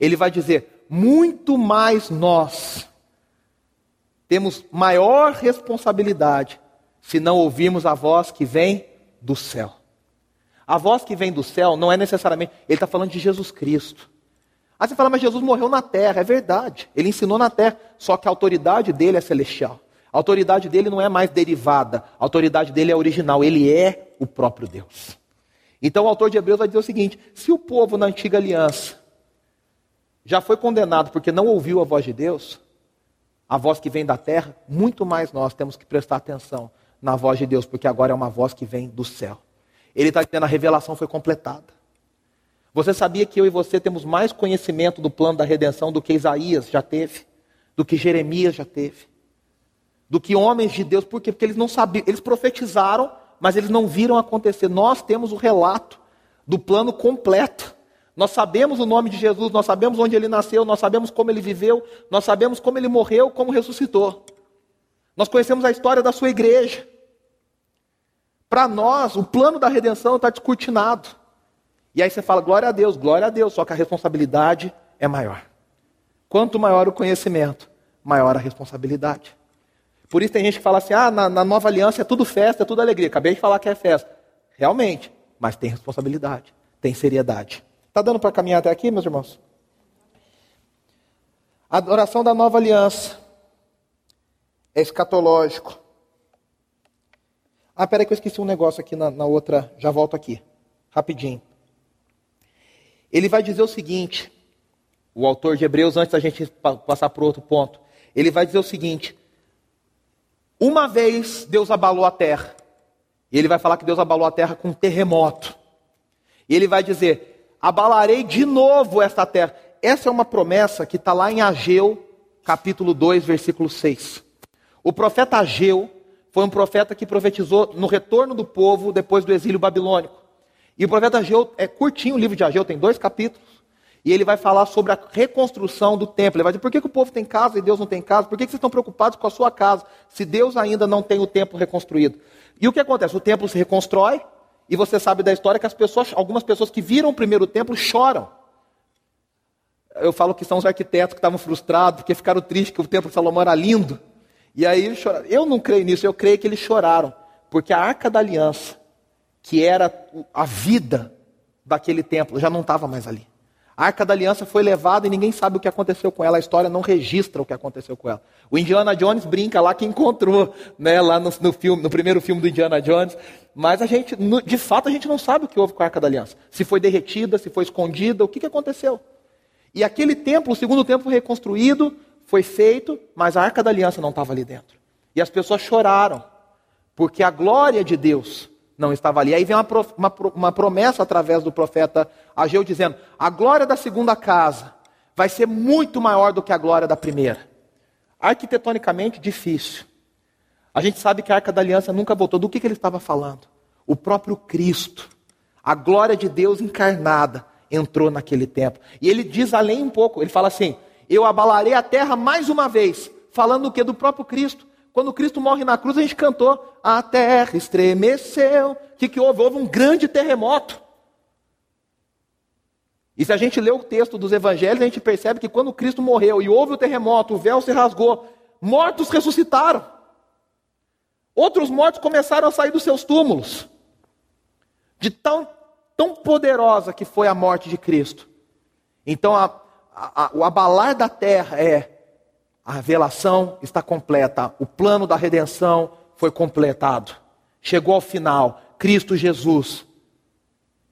Ele vai dizer: muito mais nós temos maior responsabilidade se não ouvirmos a voz que vem do céu. A voz que vem do céu não é necessariamente. Ele está falando de Jesus Cristo. Aí você fala, mas Jesus morreu na terra. É verdade. Ele ensinou na terra. Só que a autoridade dele é celestial. A autoridade dele não é mais derivada, a autoridade dele é original, ele é o próprio Deus. Então o autor de Hebreus vai dizer o seguinte: se o povo na antiga aliança já foi condenado porque não ouviu a voz de Deus, a voz que vem da terra, muito mais nós temos que prestar atenção na voz de Deus, porque agora é uma voz que vem do céu. Ele está dizendo a revelação foi completada. Você sabia que eu e você temos mais conhecimento do plano da redenção do que Isaías já teve, do que Jeremias já teve? do que homens de Deus. Por quê? Porque eles não sabiam, eles profetizaram, mas eles não viram acontecer. Nós temos o relato do plano completo. Nós sabemos o nome de Jesus, nós sabemos onde ele nasceu, nós sabemos como ele viveu, nós sabemos como ele morreu, como ressuscitou. Nós conhecemos a história da sua igreja. Para nós, o plano da redenção está descortinado. E aí você fala, glória a Deus, glória a Deus, só que a responsabilidade é maior. Quanto maior o conhecimento, maior a responsabilidade. Por isso tem gente que fala assim: ah, na, na nova aliança é tudo festa, é tudo alegria. Acabei de falar que é festa. Realmente, mas tem responsabilidade, tem seriedade. Está dando para caminhar até aqui, meus irmãos? A adoração da nova aliança é escatológico. Ah, peraí que eu esqueci um negócio aqui na, na outra, já volto aqui, rapidinho. Ele vai dizer o seguinte, o autor de Hebreus, antes da gente passar para outro ponto, ele vai dizer o seguinte: uma vez Deus abalou a terra. E ele vai falar que Deus abalou a terra com um terremoto. E ele vai dizer: abalarei de novo esta terra. Essa é uma promessa que está lá em Ageu, capítulo 2, versículo 6. O profeta Ageu foi um profeta que profetizou no retorno do povo depois do exílio babilônico. E o profeta Ageu, é curtinho o livro de Ageu, tem dois capítulos. E ele vai falar sobre a reconstrução do templo. Ele vai dizer: por que, que o povo tem casa e Deus não tem casa? Por que, que vocês estão preocupados com a sua casa, se Deus ainda não tem o templo reconstruído? E o que acontece? O templo se reconstrói, e você sabe da história que as pessoas, algumas pessoas que viram o primeiro templo choram. Eu falo que são os arquitetos que estavam frustrados, porque ficaram tristes que o templo de Salomão era lindo. E aí eles choraram. Eu não creio nisso, eu creio que eles choraram, porque a arca da aliança, que era a vida daquele templo, já não estava mais ali. A Arca da Aliança foi levada e ninguém sabe o que aconteceu com ela. A história não registra o que aconteceu com ela. O Indiana Jones brinca lá que encontrou, né, lá no, no, filme, no primeiro filme do Indiana Jones. Mas a gente, de fato, a gente não sabe o que houve com a Arca da Aliança. Se foi derretida, se foi escondida, o que, que aconteceu. E aquele templo, o segundo templo reconstruído, foi feito, mas a Arca da Aliança não estava ali dentro. E as pessoas choraram, porque a glória de Deus não estava ali. Aí vem uma, uma, uma promessa através do profeta Ageu dizendo: a glória da segunda casa vai ser muito maior do que a glória da primeira. Arquitetonicamente, difícil. A gente sabe que a arca da aliança nunca voltou. Do que, que ele estava falando? O próprio Cristo, a glória de Deus encarnada, entrou naquele templo. E ele diz além um pouco: ele fala assim: Eu abalarei a terra mais uma vez. Falando o que? Do próprio Cristo. Quando Cristo morre na cruz, a gente cantou: A terra estremeceu. O que, que houve? Houve um grande terremoto. E se a gente lê o texto dos evangelhos, a gente percebe que quando Cristo morreu e houve o terremoto, o véu se rasgou, mortos ressuscitaram. Outros mortos começaram a sair dos seus túmulos. De tão, tão poderosa que foi a morte de Cristo. Então, a, a, o abalar da terra é a revelação está completa, o plano da redenção foi completado. Chegou ao final, Cristo Jesus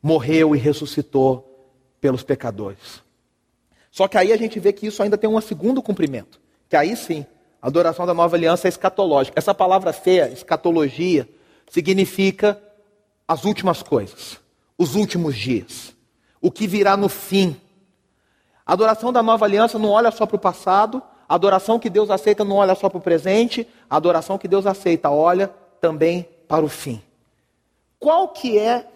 morreu e ressuscitou pelos pecadores. Só que aí a gente vê que isso ainda tem um segundo cumprimento, que aí sim, a adoração da nova aliança é escatológica. Essa palavra feia, escatologia, significa as últimas coisas, os últimos dias, o que virá no fim. A adoração da nova aliança não olha só para o passado, a adoração que Deus aceita não olha só para o presente, a adoração que Deus aceita olha também para o fim. Qual que é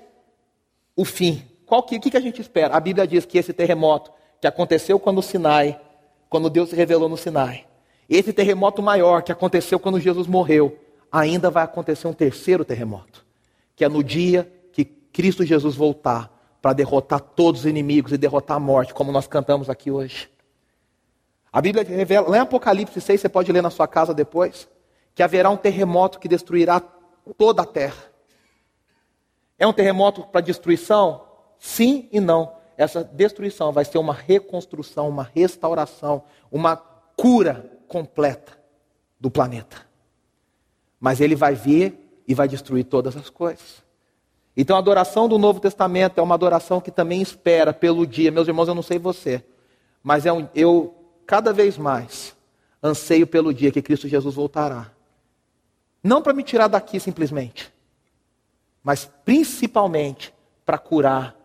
o fim? Qual que, o que, que a gente espera? A Bíblia diz que esse terremoto que aconteceu quando o Sinai, quando Deus se revelou no Sinai, esse terremoto maior que aconteceu quando Jesus morreu, ainda vai acontecer um terceiro terremoto, que é no dia que Cristo Jesus voltar para derrotar todos os inimigos e derrotar a morte, como nós cantamos aqui hoje. A Bíblia revela, lá em Apocalipse 6, você pode ler na sua casa depois, que haverá um terremoto que destruirá toda a terra. É um terremoto para destruição? Sim e não. Essa destruição vai ser uma reconstrução, uma restauração, uma cura completa do planeta. Mas ele vai vir e vai destruir todas as coisas. Então a adoração do Novo Testamento é uma adoração que também espera pelo dia. Meus irmãos, eu não sei você, mas é um, eu cada vez mais anseio pelo dia que Cristo Jesus voltará. Não para me tirar daqui simplesmente, mas principalmente para curar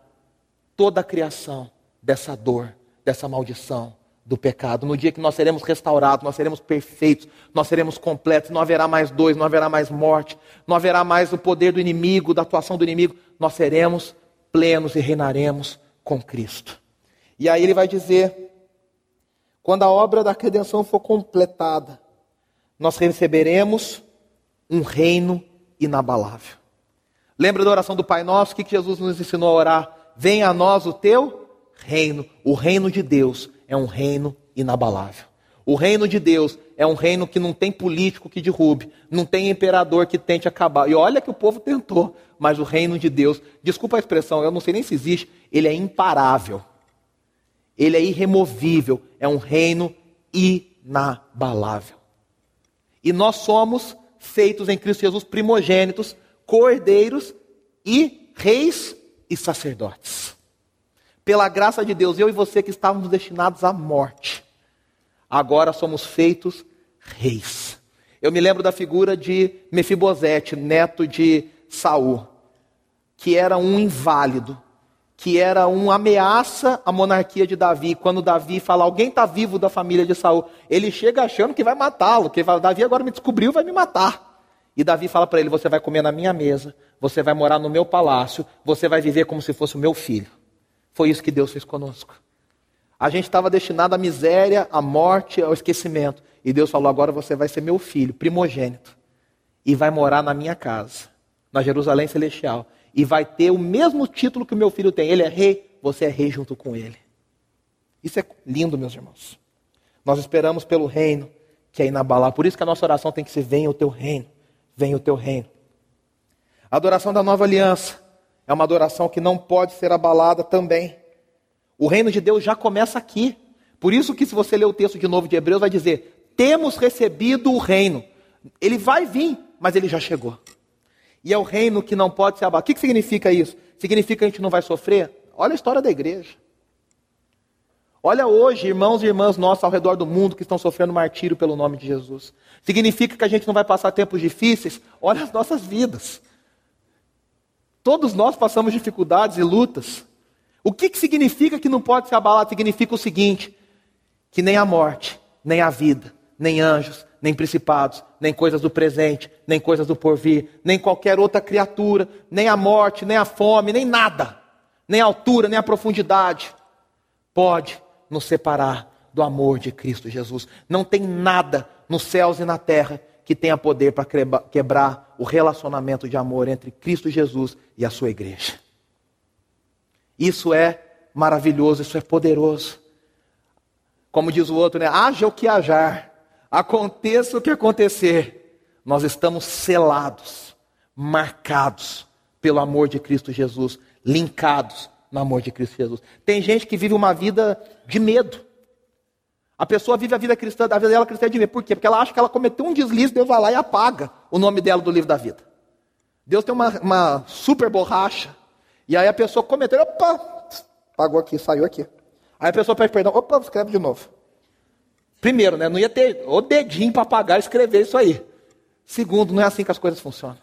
toda a criação dessa dor, dessa maldição, do pecado. No dia que nós seremos restaurados, nós seremos perfeitos, nós seremos completos, não haverá mais dois, não haverá mais morte, não haverá mais o poder do inimigo, da atuação do inimigo, nós seremos plenos e reinaremos com Cristo. E aí ele vai dizer: quando a obra da redenção for completada, nós receberemos um reino inabalável. Lembra da oração do Pai Nosso? O que Jesus nos ensinou a orar? Venha a nós o teu reino, o reino de Deus é um reino inabalável. O reino de Deus é um reino que não tem político que derrube, não tem imperador que tente acabar. E olha que o povo tentou, mas o reino de Deus, desculpa a expressão, eu não sei nem se existe, ele é imparável. Ele é irremovível, é um reino inabalável. E nós somos feitos em Cristo Jesus primogênitos, cordeiros e reis e sacerdotes pela graça de Deus, eu e você que estávamos destinados à morte, agora somos feitos reis. Eu me lembro da figura de Mefibosete, neto de Saul, que era um inválido, que era uma ameaça à monarquia de Davi. Quando Davi fala, alguém está vivo da família de Saul, ele chega achando que vai matá-lo, que Davi agora me descobriu, vai me matar. E Davi fala para ele: Você vai comer na minha mesa, você vai morar no meu palácio, você vai viver como se fosse o meu filho. Foi isso que Deus fez conosco. A gente estava destinado à miséria, à morte, ao esquecimento. E Deus falou: agora você vai ser meu filho, primogênito. E vai morar na minha casa, na Jerusalém Celestial. E vai ter o mesmo título que o meu filho tem. Ele é rei, você é rei junto com ele. Isso é lindo, meus irmãos. Nós esperamos pelo reino que é inabalável. Por isso que a nossa oração tem que ser: venha o teu reino, venha o teu reino. A adoração da nova aliança é uma adoração que não pode ser abalada também. O reino de Deus já começa aqui. Por isso que se você ler o texto de novo de Hebreus, vai dizer: temos recebido o reino. Ele vai vir, mas ele já chegou. E é o reino que não pode ser abalado. O que, que significa isso? Significa que a gente não vai sofrer? Olha a história da igreja. Olha hoje, irmãos e irmãs nossos ao redor do mundo que estão sofrendo martírio pelo nome de Jesus. Significa que a gente não vai passar tempos difíceis? Olha as nossas vidas. Todos nós passamos dificuldades e lutas. O que, que significa que não pode ser abalado? Significa o seguinte: que nem a morte, nem a vida, nem anjos, nem principados, nem coisas do presente, nem coisas do porvir, nem qualquer outra criatura, nem a morte, nem a fome, nem nada, nem a altura, nem a profundidade, pode nos separar do amor de Cristo Jesus. Não tem nada nos céus e na terra que tenha poder para quebrar o relacionamento de amor entre Cristo Jesus e a sua igreja. Isso é maravilhoso, isso é poderoso. Como diz o outro, né? Haja o que hajar, aconteça o que acontecer, nós estamos selados, marcados pelo amor de Cristo Jesus, linkados no amor de Cristo Jesus. Tem gente que vive uma vida de medo. A pessoa vive a vida cristã, a vida dela cristã de medo. Por quê? Porque ela acha que ela cometeu um deslize, Deus vai lá e apaga o nome dela do livro da vida. Deus tem uma, uma super borracha, e aí a pessoa cometeu, opa, apagou aqui, saiu aqui. Aí a pessoa pede perdão, opa, escreve de novo. Primeiro, né, não ia ter o dedinho para apagar e escrever isso aí. Segundo, não é assim que as coisas funcionam.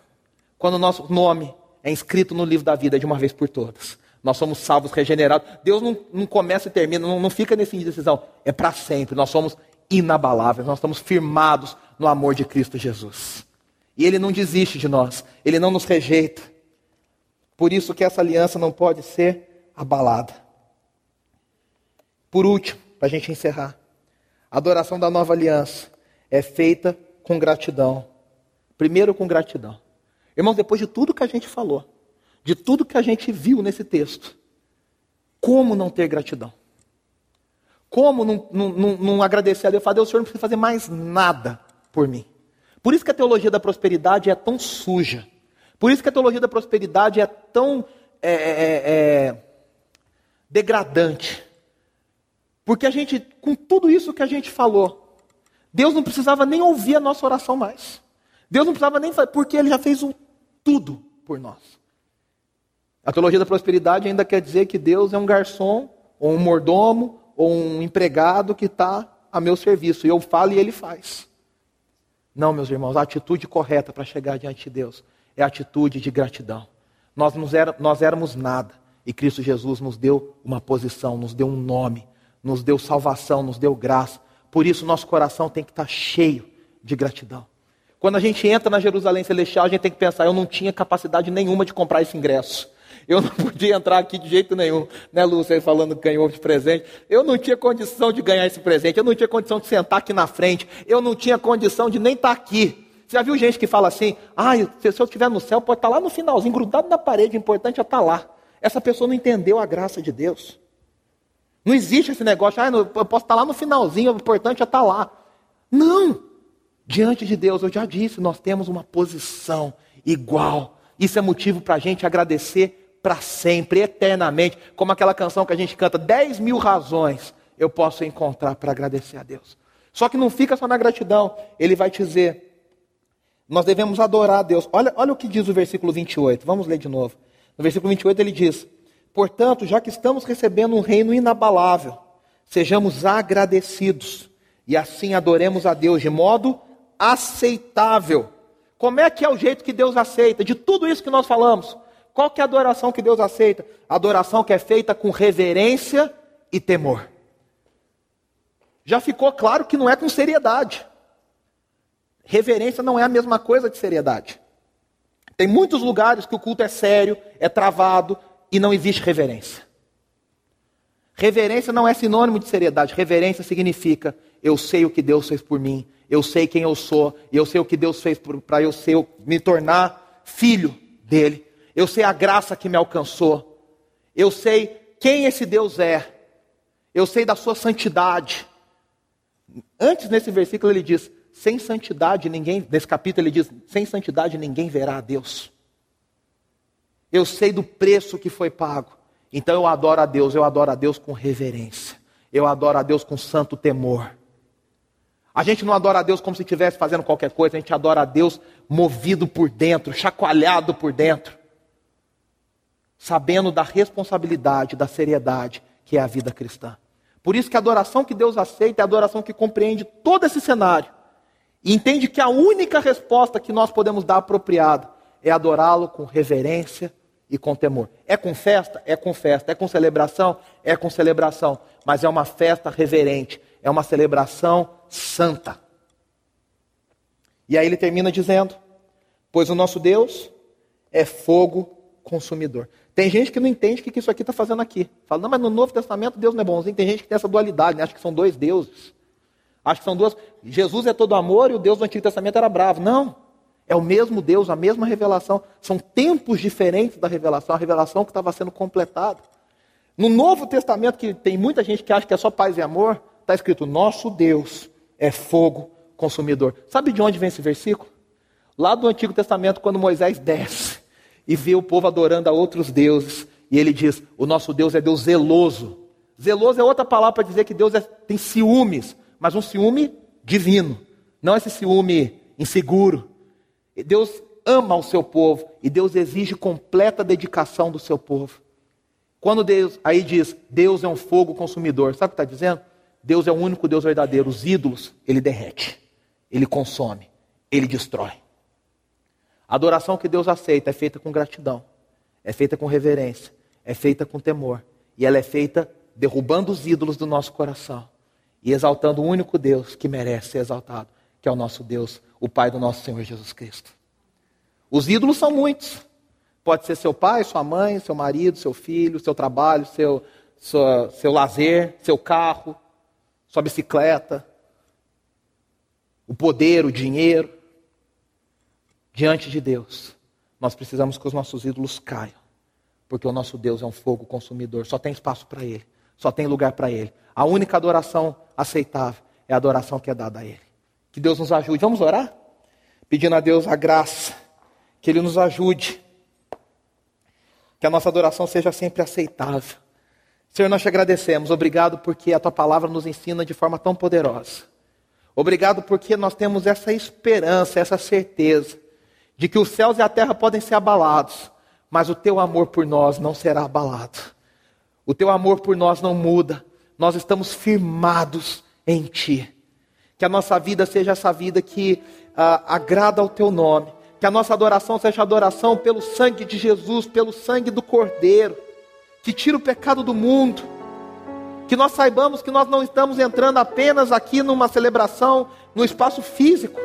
Quando o nosso nome é inscrito no livro da vida de uma vez por todas, Nós somos salvos, regenerados. Deus não, não começa e termina, não, não fica nesse indecisão. É para sempre. Nós somos inabaláveis, nós estamos firmados no amor de Cristo Jesus. E Ele não desiste de nós, Ele não nos rejeita. Por isso que essa aliança não pode ser abalada. Por último, para a gente encerrar, a adoração da nova aliança é feita com gratidão. Primeiro com gratidão. Irmãos, depois de tudo que a gente falou, de tudo que a gente viu nesse texto, como não ter gratidão? Como não, não, não, não agradecer a Deus? Falar, Deus, o Senhor não precisa fazer mais nada por mim. Por isso que a teologia da prosperidade é tão suja. Por isso que a teologia da prosperidade é tão é, é, é, é degradante. Porque a gente, com tudo isso que a gente falou, Deus não precisava nem ouvir a nossa oração mais. Deus não precisava nem fazer, porque Ele já fez o, tudo por nós. A teologia da prosperidade ainda quer dizer que Deus é um garçom, ou um mordomo, ou um empregado que está a meu serviço. E eu falo e ele faz. Não, meus irmãos, a atitude correta para chegar diante de Deus é a atitude de gratidão. Nós, era, nós éramos nada e Cristo Jesus nos deu uma posição, nos deu um nome, nos deu salvação, nos deu graça. Por isso, nosso coração tem que estar cheio de gratidão. Quando a gente entra na Jerusalém Celestial, a gente tem que pensar: eu não tinha capacidade nenhuma de comprar esse ingresso. Eu não podia entrar aqui de jeito nenhum, né, Lúcia, falando que ganhou de presente. Eu não tinha condição de ganhar esse presente, eu não tinha condição de sentar aqui na frente, eu não tinha condição de nem estar aqui. Você já viu gente que fala assim, ah, se eu estiver no céu, pode estar lá no finalzinho, grudado na parede, o importante é estar lá. Essa pessoa não entendeu a graça de Deus. Não existe esse negócio, ah, eu posso estar lá no finalzinho, o importante é estar lá. Não! Diante de Deus, eu já disse, nós temos uma posição igual. Isso é motivo para a gente agradecer para sempre, eternamente, como aquela canção que a gente canta, 10 mil razões eu posso encontrar para agradecer a Deus. Só que não fica só na gratidão, ele vai dizer, nós devemos adorar a Deus. Olha, olha o que diz o versículo 28, vamos ler de novo. No versículo 28 ele diz: Portanto, já que estamos recebendo um reino inabalável, sejamos agradecidos e assim adoremos a Deus de modo aceitável. Como é que é o jeito que Deus aceita? De tudo isso que nós falamos. Qual que é a adoração que Deus aceita? Adoração que é feita com reverência e temor. Já ficou claro que não é com seriedade. Reverência não é a mesma coisa que seriedade. Tem muitos lugares que o culto é sério, é travado e não existe reverência. Reverência não é sinônimo de seriedade. Reverência significa eu sei o que Deus fez por mim, eu sei quem eu sou, e eu sei o que Deus fez para eu ser, me tornar filho dele. Eu sei a graça que me alcançou. Eu sei quem esse Deus é. Eu sei da sua santidade. Antes nesse versículo ele diz: sem santidade ninguém, nesse capítulo ele diz: sem santidade ninguém verá a Deus. Eu sei do preço que foi pago. Então eu adoro a Deus, eu adoro a Deus com reverência. Eu adoro a Deus com santo temor. A gente não adora a Deus como se estivesse fazendo qualquer coisa, a gente adora a Deus movido por dentro, chacoalhado por dentro sabendo da responsabilidade, da seriedade que é a vida cristã. Por isso que a adoração que Deus aceita é a adoração que compreende todo esse cenário e entende que a única resposta que nós podemos dar apropriada é adorá-lo com reverência e com temor. É com festa? É com festa. É com celebração? É com celebração. Mas é uma festa reverente. É uma celebração santa. E aí ele termina dizendo: Pois o nosso Deus é fogo consumidor. Tem gente que não entende o que isso aqui está fazendo aqui. Fala, não, mas no Novo Testamento Deus não é bonzinho. Tem gente que tem essa dualidade, né? acha que são dois deuses. Acha que são duas. Jesus é todo amor e o Deus do Antigo Testamento era bravo. Não. É o mesmo Deus, a mesma revelação. São tempos diferentes da revelação, a revelação que estava sendo completada. No Novo Testamento, que tem muita gente que acha que é só paz e amor, está escrito: Nosso Deus é fogo consumidor. Sabe de onde vem esse versículo? Lá do Antigo Testamento, quando Moisés desce e vê o povo adorando a outros deuses. E ele diz: O nosso Deus é Deus zeloso. Zeloso é outra palavra para dizer que Deus é, tem ciúmes, mas um ciúme divino, não esse ciúme inseguro. Deus ama o seu povo e Deus exige completa dedicação do seu povo. Quando Deus aí diz Deus é um fogo consumidor, sabe o que está dizendo? Deus é o único Deus verdadeiro. Os ídolos ele derrete, ele consome, ele destrói. A adoração que Deus aceita é feita com gratidão, é feita com reverência, é feita com temor. E ela é feita derrubando os ídolos do nosso coração e exaltando o único Deus que merece ser exaltado, que é o nosso Deus, o Pai do nosso Senhor Jesus Cristo. Os ídolos são muitos. Pode ser seu pai, sua mãe, seu marido, seu filho, seu trabalho, seu, seu lazer, seu carro, sua bicicleta, o poder, o dinheiro. Diante de Deus, nós precisamos que os nossos ídolos caiam, porque o nosso Deus é um fogo consumidor, só tem espaço para Ele, só tem lugar para Ele. A única adoração aceitável é a adoração que é dada a Ele. Que Deus nos ajude. Vamos orar? Pedindo a Deus a graça, que Ele nos ajude que a nossa adoração seja sempre aceitável. Senhor, nós te agradecemos. Obrigado porque a tua palavra nos ensina de forma tão poderosa. Obrigado porque nós temos essa esperança, essa certeza de que os céus e a terra podem ser abalados, mas o teu amor por nós não será abalado. O teu amor por nós não muda. Nós estamos firmados em ti. Que a nossa vida seja essa vida que uh, agrada ao teu nome que a nossa adoração seja adoração pelo sangue de Jesus, pelo sangue do Cordeiro, que tira o pecado do mundo. Que nós saibamos que nós não estamos entrando apenas aqui numa celebração no espaço físico,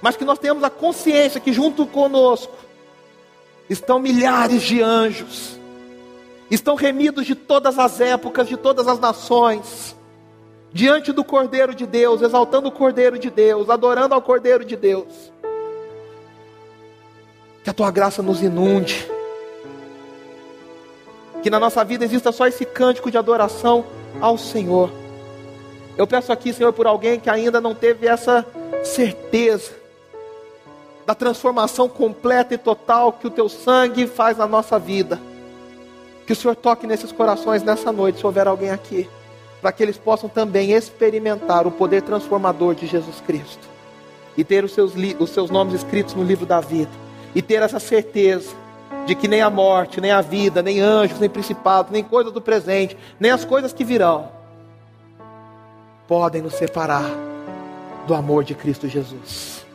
mas que nós tenhamos a consciência que junto conosco estão milhares de anjos, estão remidos de todas as épocas, de todas as nações, diante do Cordeiro de Deus, exaltando o Cordeiro de Deus, adorando ao Cordeiro de Deus. Que a tua graça nos inunde. Que na nossa vida exista só esse cântico de adoração ao Senhor. Eu peço aqui, Senhor, por alguém que ainda não teve essa certeza da transformação completa e total que o teu sangue faz na nossa vida. Que o Senhor toque nesses corações nessa noite, se houver alguém aqui, para que eles possam também experimentar o poder transformador de Jesus Cristo e ter os seus, os seus nomes escritos no livro da vida e ter essa certeza de que nem a morte, nem a vida, nem anjos, nem principados, nem coisas do presente, nem as coisas que virão, podem nos separar do amor de Cristo Jesus.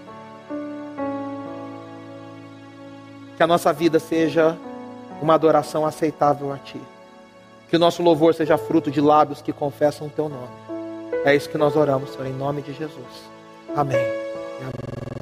Que a nossa vida seja uma adoração aceitável a Ti. Que o nosso louvor seja fruto de lábios que confessam o Teu nome. É isso que nós oramos, Senhor, em nome de Jesus. Amém. Amém.